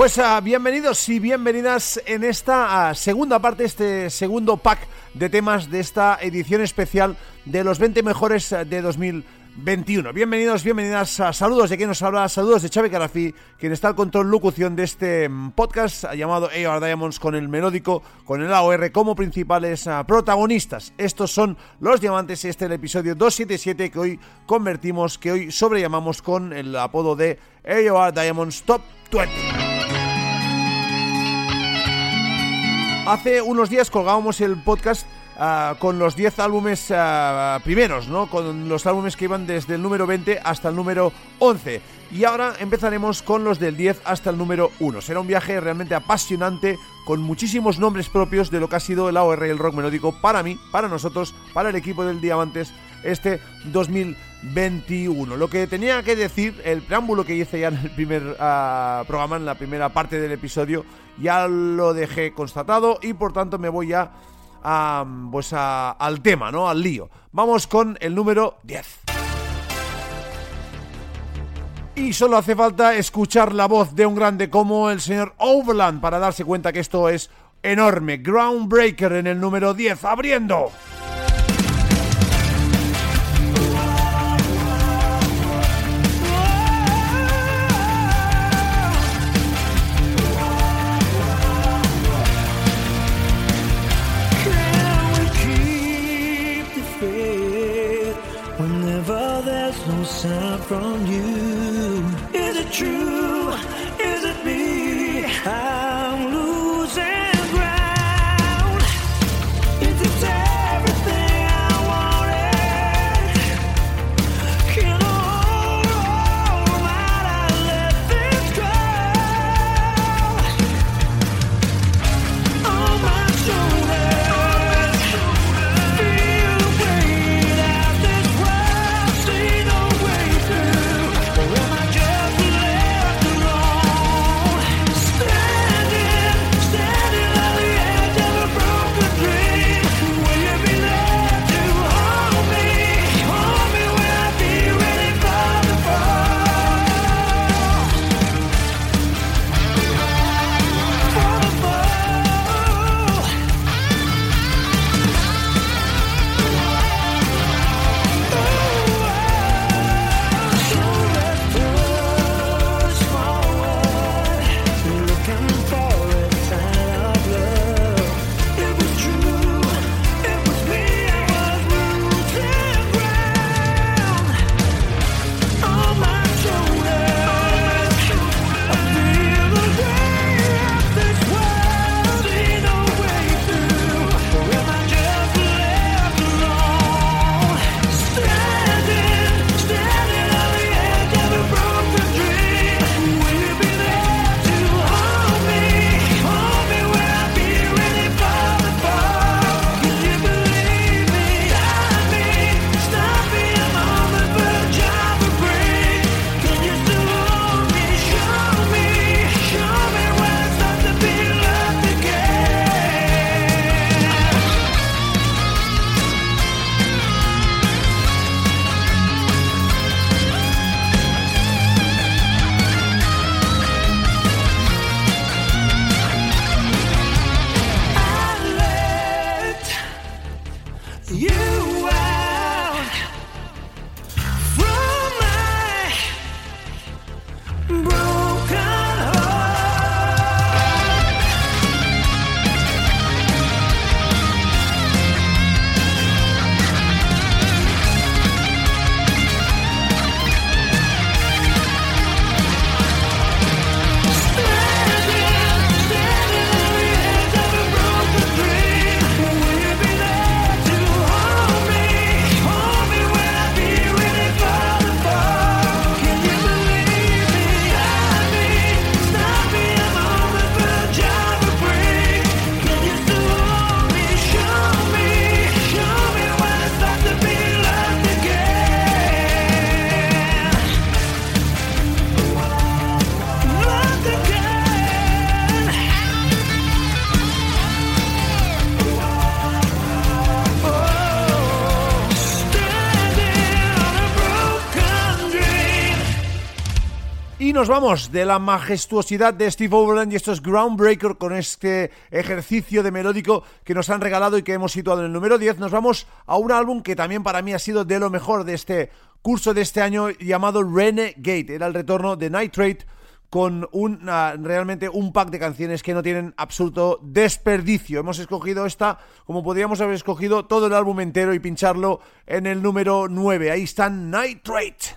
Pues uh, bienvenidos y bienvenidas en esta uh, segunda parte, este segundo pack de temas de esta edición especial de los 20 mejores de 2021. Bienvenidos, bienvenidas, uh, saludos de quien nos habla, saludos de Xavi Carafi, quien está al control locución de este podcast llamado AR Diamonds con el melódico, con el AOR como principales protagonistas. Estos son los diamantes, este es el episodio 277 que hoy convertimos, que hoy sobrellamamos con el apodo de AOR Diamonds Top 20. Hace unos días colgábamos el podcast uh, con los 10 álbumes uh, primeros, ¿no? Con los álbumes que iban desde el número 20 hasta el número 11. Y ahora empezaremos con los del 10 hasta el número 1. Será un viaje realmente apasionante con muchísimos nombres propios de lo que ha sido el AOR y el rock melódico para mí, para nosotros, para el equipo del Diamantes este 2021. Lo que tenía que decir, el preámbulo que hice ya en el primer uh, programa, en la primera parte del episodio, ya lo dejé constatado y por tanto me voy ya pues al tema, ¿no? Al lío. Vamos con el número 10. Y solo hace falta escuchar la voz de un grande como el señor Overland para darse cuenta que esto es enorme. Groundbreaker en el número 10, abriendo. From you. Is it true? Y nos vamos de la majestuosidad de Steve Overland y estos Groundbreaker con este ejercicio de melódico que nos han regalado y que hemos situado en el número 10. Nos vamos a un álbum que también para mí ha sido de lo mejor de este curso de este año llamado Renegade. Era el retorno de Nitrate con un, uh, realmente un pack de canciones que no tienen absoluto desperdicio. Hemos escogido esta como podríamos haber escogido todo el álbum entero y pincharlo en el número 9. Ahí está Nitrate.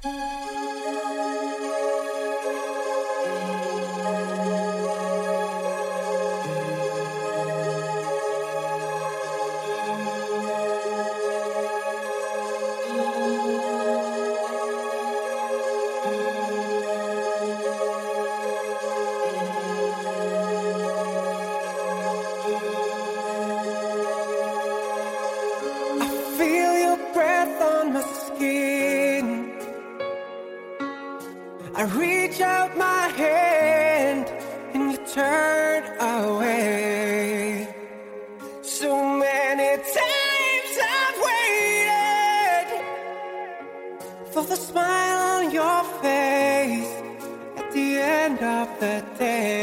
I reach out my hand and you turn away. So many times I've waited for the smile on your face at the end of the day.